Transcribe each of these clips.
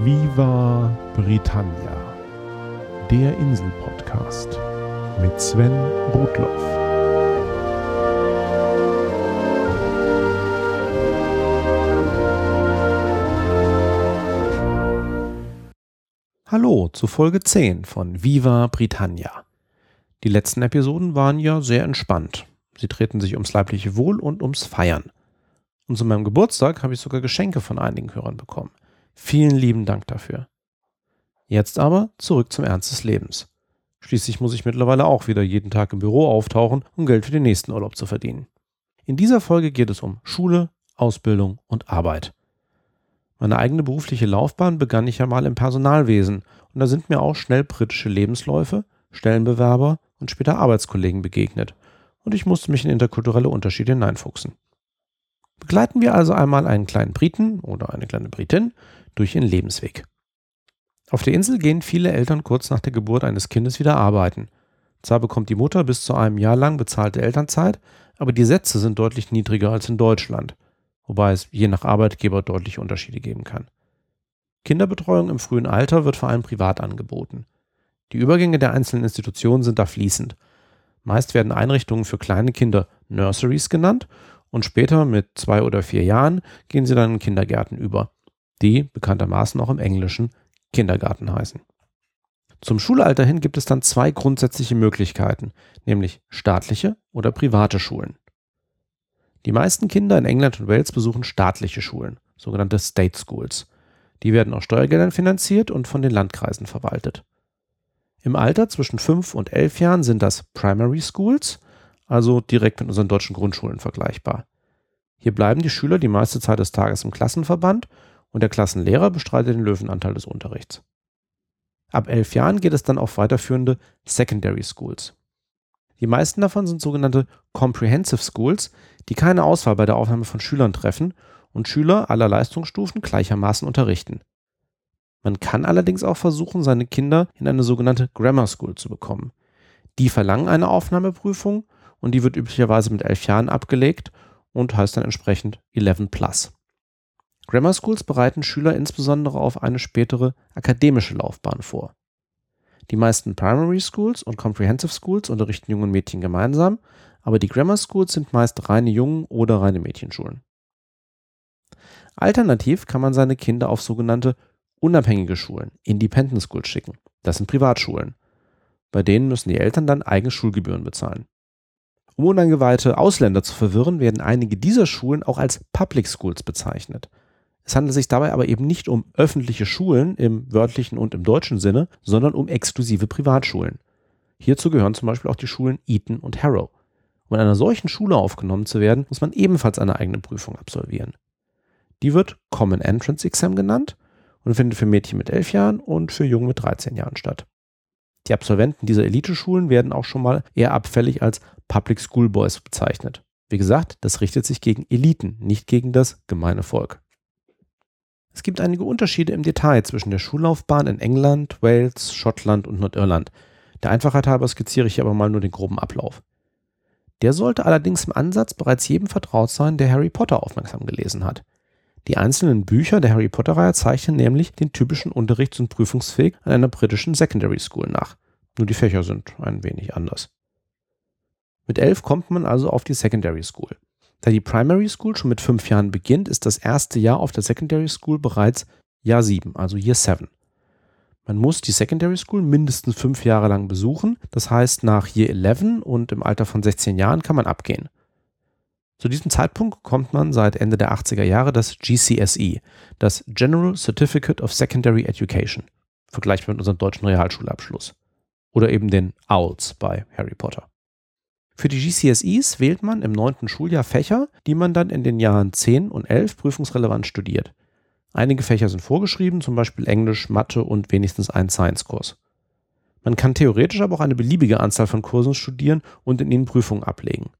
Viva Britannia, der Insel-Podcast mit Sven Rudloff. Hallo zu Folge 10 von Viva Britannia. Die letzten Episoden waren ja sehr entspannt. Sie drehten sich ums leibliche Wohl und ums Feiern. Und zu meinem Geburtstag habe ich sogar Geschenke von einigen Hörern bekommen. Vielen lieben Dank dafür. Jetzt aber zurück zum Ernst des Lebens. Schließlich muss ich mittlerweile auch wieder jeden Tag im Büro auftauchen, um Geld für den nächsten Urlaub zu verdienen. In dieser Folge geht es um Schule, Ausbildung und Arbeit. Meine eigene berufliche Laufbahn begann ich ja mal im Personalwesen und da sind mir auch schnell britische Lebensläufe, Stellenbewerber und später Arbeitskollegen begegnet und ich musste mich in interkulturelle Unterschiede hineinfuchsen. Begleiten wir also einmal einen kleinen Briten oder eine kleine Britin durch ihren Lebensweg. Auf der Insel gehen viele Eltern kurz nach der Geburt eines Kindes wieder arbeiten. Zwar bekommt die Mutter bis zu einem Jahr lang bezahlte Elternzeit, aber die Sätze sind deutlich niedriger als in Deutschland, wobei es je nach Arbeitgeber deutliche Unterschiede geben kann. Kinderbetreuung im frühen Alter wird vor allem privat angeboten. Die Übergänge der einzelnen Institutionen sind da fließend. Meist werden Einrichtungen für kleine Kinder Nurseries genannt und später mit zwei oder vier Jahren gehen sie dann in Kindergärten über, die bekanntermaßen auch im Englischen Kindergarten heißen. Zum Schulalter hin gibt es dann zwei grundsätzliche Möglichkeiten, nämlich staatliche oder private Schulen. Die meisten Kinder in England und Wales besuchen staatliche Schulen, sogenannte State Schools. Die werden aus Steuergeldern finanziert und von den Landkreisen verwaltet. Im Alter zwischen 5 und 11 Jahren sind das Primary Schools also direkt mit unseren deutschen Grundschulen vergleichbar. Hier bleiben die Schüler die meiste Zeit des Tages im Klassenverband und der Klassenlehrer bestreitet den Löwenanteil des Unterrichts. Ab elf Jahren geht es dann auf weiterführende Secondary Schools. Die meisten davon sind sogenannte Comprehensive Schools, die keine Auswahl bei der Aufnahme von Schülern treffen und Schüler aller Leistungsstufen gleichermaßen unterrichten. Man kann allerdings auch versuchen, seine Kinder in eine sogenannte Grammar School zu bekommen. Die verlangen eine Aufnahmeprüfung und die wird üblicherweise mit elf Jahren abgelegt und heißt dann entsprechend 11 Plus. Grammar Schools bereiten Schüler insbesondere auf eine spätere akademische Laufbahn vor. Die meisten Primary Schools und Comprehensive Schools unterrichten Jungen Mädchen gemeinsam, aber die Grammar Schools sind meist reine Jungen- oder reine Mädchenschulen. Alternativ kann man seine Kinder auf sogenannte unabhängige Schulen, Independent Schools schicken. Das sind Privatschulen. Bei denen müssen die Eltern dann eigene Schulgebühren bezahlen. Um unangeweihte Ausländer zu verwirren, werden einige dieser Schulen auch als Public Schools bezeichnet. Es handelt sich dabei aber eben nicht um öffentliche Schulen im wörtlichen und im deutschen Sinne, sondern um exklusive Privatschulen. Hierzu gehören zum Beispiel auch die Schulen Eton und Harrow. Um in einer solchen Schule aufgenommen zu werden, muss man ebenfalls eine eigene Prüfung absolvieren. Die wird Common Entrance Exam genannt und findet für Mädchen mit 11 Jahren und für Jungen mit 13 Jahren statt. Die Absolventen dieser Eliteschulen werden auch schon mal eher abfällig als Public School Boys bezeichnet. Wie gesagt, das richtet sich gegen Eliten, nicht gegen das gemeine Volk. Es gibt einige Unterschiede im Detail zwischen der Schullaufbahn in England, Wales, Schottland und Nordirland. Der Einfachheit halber skizziere ich hier aber mal nur den groben Ablauf. Der sollte allerdings im Ansatz bereits jedem vertraut sein, der Harry Potter aufmerksam gelesen hat. Die einzelnen Bücher der Harry Potter-Reihe zeichnen nämlich den typischen Unterrichts- und Prüfungsweg an einer britischen Secondary School nach. Nur die Fächer sind ein wenig anders. Mit elf kommt man also auf die Secondary School. Da die Primary School schon mit fünf Jahren beginnt, ist das erste Jahr auf der Secondary School bereits Jahr sieben, also Year seven. Man muss die Secondary School mindestens fünf Jahre lang besuchen. Das heißt, nach Year 11 und im Alter von 16 Jahren kann man abgehen. Zu diesem Zeitpunkt bekommt man seit Ende der 80er Jahre das GCSE, das General Certificate of Secondary Education, vergleichbar mit unserem deutschen Realschulabschluss. Oder eben den OWLs bei Harry Potter. Für die GCSEs wählt man im neunten Schuljahr Fächer, die man dann in den Jahren 10 und 11 prüfungsrelevant studiert. Einige Fächer sind vorgeschrieben, zum Beispiel Englisch, Mathe und wenigstens ein Science-Kurs. Man kann theoretisch aber auch eine beliebige Anzahl von Kursen studieren und in ihnen Prüfungen ablegen.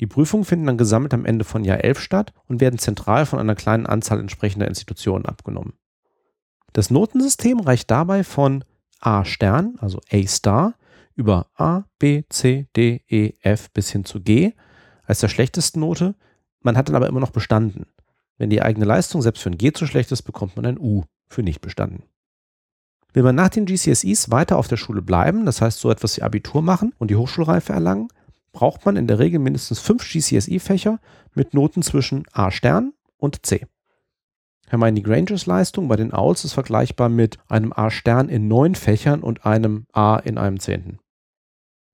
Die Prüfungen finden dann gesammelt am Ende von Jahr 11 statt und werden zentral von einer kleinen Anzahl entsprechender Institutionen abgenommen. Das Notensystem reicht dabei von A Stern, also A Star, über A, B, C, D, E, F bis hin zu G als der schlechtesten Note. Man hat dann aber immer noch bestanden. Wenn die eigene Leistung selbst für ein G zu schlecht ist, bekommt man ein U für nicht bestanden. Will man nach den GCSEs weiter auf der Schule bleiben, das heißt so etwas wie Abitur machen und die Hochschulreife erlangen, braucht man in der Regel mindestens fünf GCSE-Fächer mit Noten zwischen A Stern und C. Hermione Grangers Leistung bei den Owls ist vergleichbar mit einem A Stern in neun Fächern und einem A in einem Zehnten.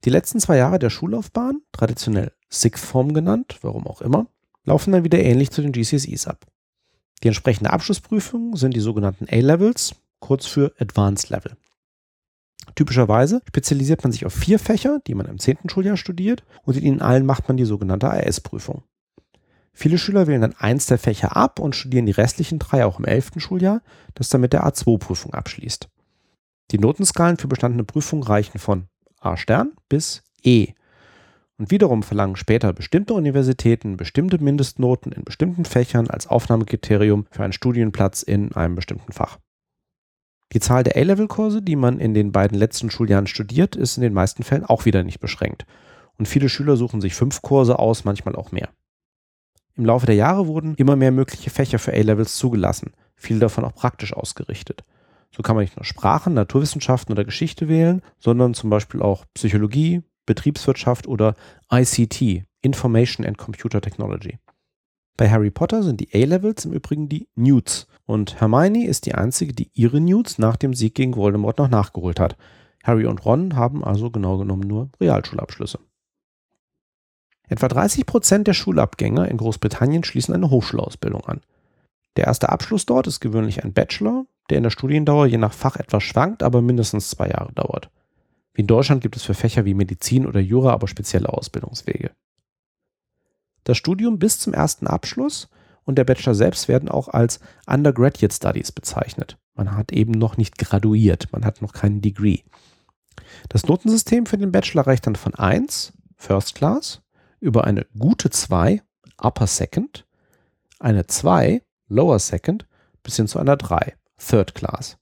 Die letzten zwei Jahre der Schullaufbahn, traditionell Sixth Form genannt, warum auch immer, laufen dann wieder ähnlich zu den GCSEs ab. Die entsprechende Abschlussprüfung sind die sogenannten A-Levels, kurz für Advanced Level. Typischerweise spezialisiert man sich auf vier Fächer, die man im zehnten Schuljahr studiert, und in ihnen allen macht man die sogenannte AS-Prüfung. Viele Schüler wählen dann eins der Fächer ab und studieren die restlichen drei auch im elften Schuljahr, das dann mit der A2-Prüfung abschließt. Die Notenskalen für bestandene Prüfungen reichen von A Stern bis E. Und wiederum verlangen später bestimmte Universitäten bestimmte Mindestnoten in bestimmten Fächern als Aufnahmekriterium für einen Studienplatz in einem bestimmten Fach. Die Zahl der A-Level-Kurse, die man in den beiden letzten Schuljahren studiert, ist in den meisten Fällen auch wieder nicht beschränkt. Und viele Schüler suchen sich fünf Kurse aus, manchmal auch mehr. Im Laufe der Jahre wurden immer mehr mögliche Fächer für A-Levels zugelassen, viele davon auch praktisch ausgerichtet. So kann man nicht nur Sprachen, Naturwissenschaften oder Geschichte wählen, sondern zum Beispiel auch Psychologie, Betriebswirtschaft oder ICT, Information and Computer Technology. Bei Harry Potter sind die A-Levels im Übrigen die Newts und Hermione ist die einzige, die ihre Newts nach dem Sieg gegen Voldemort noch nachgeholt hat. Harry und Ron haben also genau genommen nur Realschulabschlüsse. Etwa 30 Prozent der Schulabgänger in Großbritannien schließen eine Hochschulausbildung an. Der erste Abschluss dort ist gewöhnlich ein Bachelor, der in der Studiendauer je nach Fach etwas schwankt, aber mindestens zwei Jahre dauert. Wie in Deutschland gibt es für Fächer wie Medizin oder Jura aber spezielle Ausbildungswege. Das Studium bis zum ersten Abschluss und der Bachelor selbst werden auch als Undergraduate Studies bezeichnet. Man hat eben noch nicht graduiert, man hat noch keinen Degree. Das Notensystem für den Bachelor reicht dann von 1, First Class, über eine gute 2, Upper Second, eine 2, Lower Second, bis hin zu einer 3, Third Class.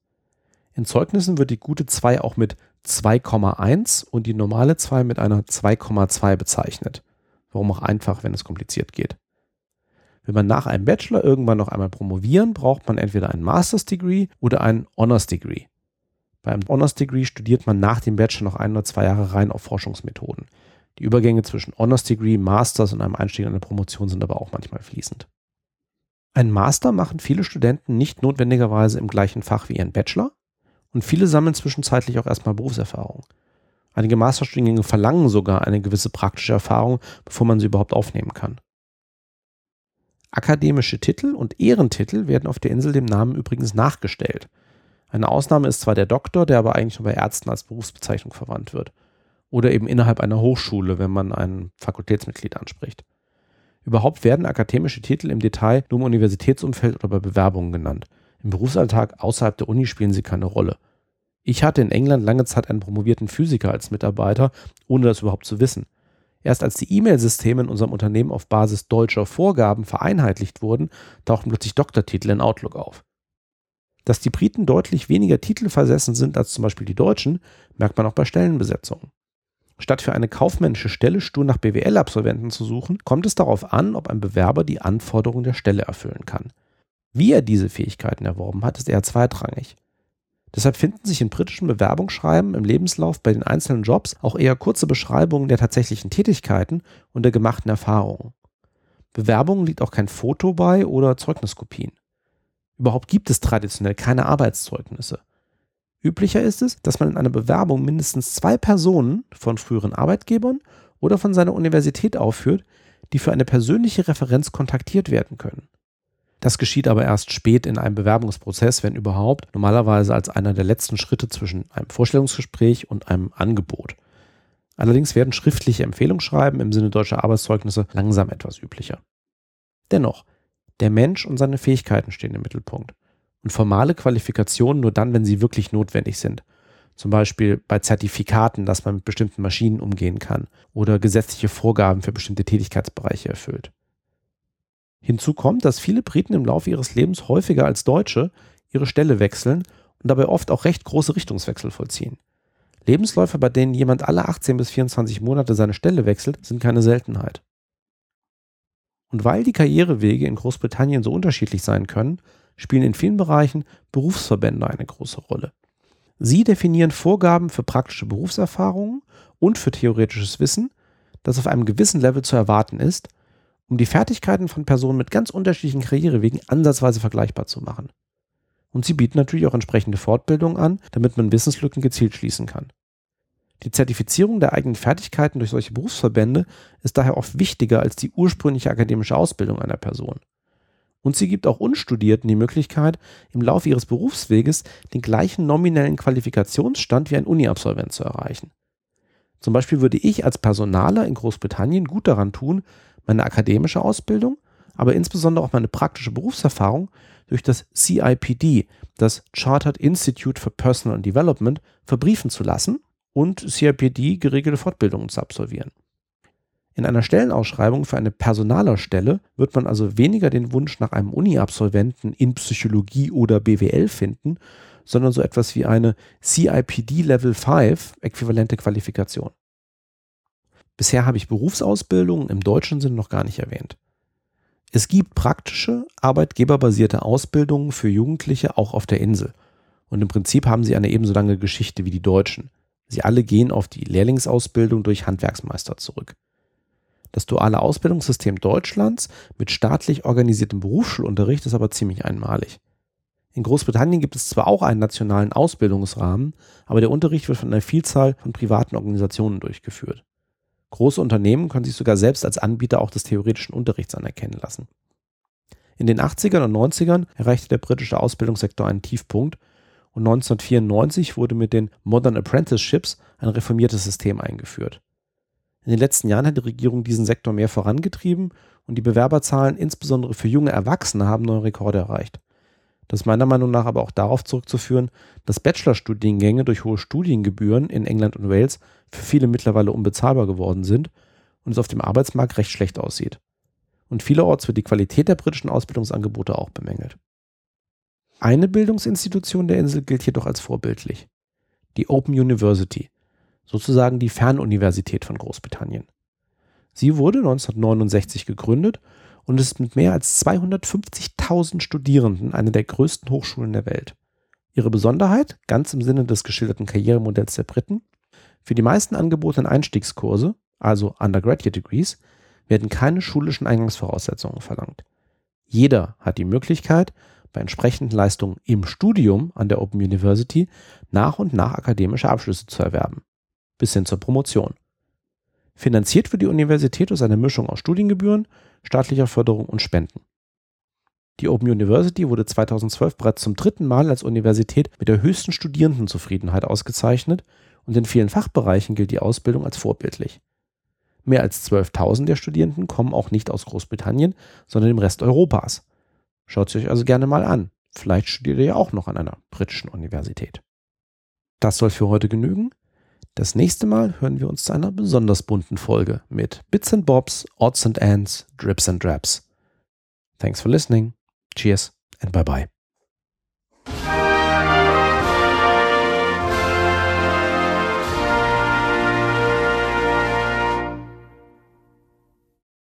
In Zeugnissen wird die gute 2 auch mit 2,1 und die normale 2 mit einer 2,2 bezeichnet. Warum auch einfach, wenn es kompliziert geht. Will man nach einem Bachelor irgendwann noch einmal promovieren, braucht man entweder ein Master's Degree oder ein Honors Degree. Beim Honors Degree studiert man nach dem Bachelor noch ein oder zwei Jahre rein auf Forschungsmethoden. Die Übergänge zwischen Honors Degree, Masters und einem Einstieg in eine Promotion sind aber auch manchmal fließend. Ein Master machen viele Studenten nicht notwendigerweise im gleichen Fach wie ihren Bachelor und viele sammeln zwischenzeitlich auch erstmal Berufserfahrung. Einige Masterstudiengänge verlangen sogar eine gewisse praktische Erfahrung, bevor man sie überhaupt aufnehmen kann. Akademische Titel und Ehrentitel werden auf der Insel dem Namen übrigens nachgestellt. Eine Ausnahme ist zwar der Doktor, der aber eigentlich nur bei Ärzten als Berufsbezeichnung verwandt wird. Oder eben innerhalb einer Hochschule, wenn man ein Fakultätsmitglied anspricht. Überhaupt werden akademische Titel im Detail nur im Universitätsumfeld oder bei Bewerbungen genannt. Im Berufsalltag außerhalb der Uni spielen sie keine Rolle. Ich hatte in England lange Zeit einen promovierten Physiker als Mitarbeiter, ohne das überhaupt zu wissen. Erst als die E-Mail-Systeme in unserem Unternehmen auf Basis deutscher Vorgaben vereinheitlicht wurden, tauchten plötzlich Doktortitel in Outlook auf. Dass die Briten deutlich weniger titelversessen sind als zum Beispiel die Deutschen, merkt man auch bei Stellenbesetzungen. Statt für eine kaufmännische Stelle stur nach BWL-Absolventen zu suchen, kommt es darauf an, ob ein Bewerber die Anforderungen der Stelle erfüllen kann. Wie er diese Fähigkeiten erworben hat, ist eher zweitrangig. Deshalb finden sich in britischen Bewerbungsschreiben im Lebenslauf bei den einzelnen Jobs auch eher kurze Beschreibungen der tatsächlichen Tätigkeiten und der gemachten Erfahrungen. Bewerbungen liegt auch kein Foto bei oder Zeugniskopien. Überhaupt gibt es traditionell keine Arbeitszeugnisse. Üblicher ist es, dass man in einer Bewerbung mindestens zwei Personen von früheren Arbeitgebern oder von seiner Universität aufführt, die für eine persönliche Referenz kontaktiert werden können. Das geschieht aber erst spät in einem Bewerbungsprozess, wenn überhaupt, normalerweise als einer der letzten Schritte zwischen einem Vorstellungsgespräch und einem Angebot. Allerdings werden schriftliche Empfehlungsschreiben im Sinne deutscher Arbeitszeugnisse langsam etwas üblicher. Dennoch, der Mensch und seine Fähigkeiten stehen im Mittelpunkt. Und formale Qualifikationen nur dann, wenn sie wirklich notwendig sind. Zum Beispiel bei Zertifikaten, dass man mit bestimmten Maschinen umgehen kann oder gesetzliche Vorgaben für bestimmte Tätigkeitsbereiche erfüllt. Hinzu kommt, dass viele Briten im Laufe ihres Lebens häufiger als Deutsche ihre Stelle wechseln und dabei oft auch recht große Richtungswechsel vollziehen. Lebensläufe, bei denen jemand alle 18 bis 24 Monate seine Stelle wechselt, sind keine Seltenheit. Und weil die Karrierewege in Großbritannien so unterschiedlich sein können, spielen in vielen Bereichen Berufsverbände eine große Rolle. Sie definieren Vorgaben für praktische Berufserfahrungen und für theoretisches Wissen, das auf einem gewissen Level zu erwarten ist, um die Fertigkeiten von Personen mit ganz unterschiedlichen Karrierewegen ansatzweise vergleichbar zu machen. Und sie bieten natürlich auch entsprechende Fortbildungen an, damit man Wissenslücken gezielt schließen kann. Die Zertifizierung der eigenen Fertigkeiten durch solche Berufsverbände ist daher oft wichtiger als die ursprüngliche akademische Ausbildung einer Person. Und sie gibt auch Unstudierten die Möglichkeit, im Laufe ihres Berufsweges den gleichen nominellen Qualifikationsstand wie ein Uni-Absolvent zu erreichen. Zum Beispiel würde ich als Personaler in Großbritannien gut daran tun, meine akademische Ausbildung, aber insbesondere auch meine praktische Berufserfahrung durch das CIPD, das Chartered Institute for Personal Development, verbriefen zu lassen und CIPD geregelte Fortbildungen zu absolvieren. In einer Stellenausschreibung für eine Personalerstelle wird man also weniger den Wunsch nach einem Uni-Absolventen in Psychologie oder BWL finden, sondern so etwas wie eine CIPD Level 5 äquivalente Qualifikation. Bisher habe ich Berufsausbildungen im deutschen Sinn noch gar nicht erwähnt. Es gibt praktische, arbeitgeberbasierte Ausbildungen für Jugendliche auch auf der Insel. Und im Prinzip haben sie eine ebenso lange Geschichte wie die Deutschen. Sie alle gehen auf die Lehrlingsausbildung durch Handwerksmeister zurück. Das duale Ausbildungssystem Deutschlands mit staatlich organisiertem Berufsschulunterricht ist aber ziemlich einmalig. In Großbritannien gibt es zwar auch einen nationalen Ausbildungsrahmen, aber der Unterricht wird von einer Vielzahl von privaten Organisationen durchgeführt. Große Unternehmen können sich sogar selbst als Anbieter auch des theoretischen Unterrichts anerkennen lassen. In den 80ern und 90ern erreichte der britische Ausbildungssektor einen Tiefpunkt und 1994 wurde mit den Modern Apprenticeships ein reformiertes System eingeführt. In den letzten Jahren hat die Regierung diesen Sektor mehr vorangetrieben und die Bewerberzahlen insbesondere für junge Erwachsene haben neue Rekorde erreicht. Das ist meiner Meinung nach aber auch darauf zurückzuführen, dass Bachelorstudiengänge durch hohe Studiengebühren in England und Wales für viele mittlerweile unbezahlbar geworden sind und es auf dem Arbeitsmarkt recht schlecht aussieht. Und vielerorts wird die Qualität der britischen Ausbildungsangebote auch bemängelt. Eine Bildungsinstitution der Insel gilt jedoch als vorbildlich. Die Open University, sozusagen die Fernuniversität von Großbritannien. Sie wurde 1969 gegründet und ist mit mehr als 250.000 Studierenden eine der größten Hochschulen der Welt. Ihre Besonderheit, ganz im Sinne des geschilderten Karrieremodells der Briten, für die meisten angebotenen Einstiegskurse, also Undergraduate Degrees, werden keine schulischen Eingangsvoraussetzungen verlangt. Jeder hat die Möglichkeit, bei entsprechenden Leistungen im Studium an der Open University nach und nach akademische Abschlüsse zu erwerben bis hin zur Promotion. Finanziert wird die Universität aus einer Mischung aus Studiengebühren, staatlicher Förderung und Spenden. Die Open University wurde 2012 bereits zum dritten Mal als Universität mit der höchsten Studierendenzufriedenheit ausgezeichnet und in vielen Fachbereichen gilt die Ausbildung als vorbildlich. Mehr als 12.000 der Studierenden kommen auch nicht aus Großbritannien, sondern im Rest Europas. Schaut sie euch also gerne mal an. Vielleicht studiert ihr ja auch noch an einer britischen Universität. Das soll für heute genügen. Das nächste Mal hören wir uns zu einer besonders bunten Folge mit Bits and Bobs, Odds and Ends, Drips and Draps. Thanks for listening. Cheers and bye bye.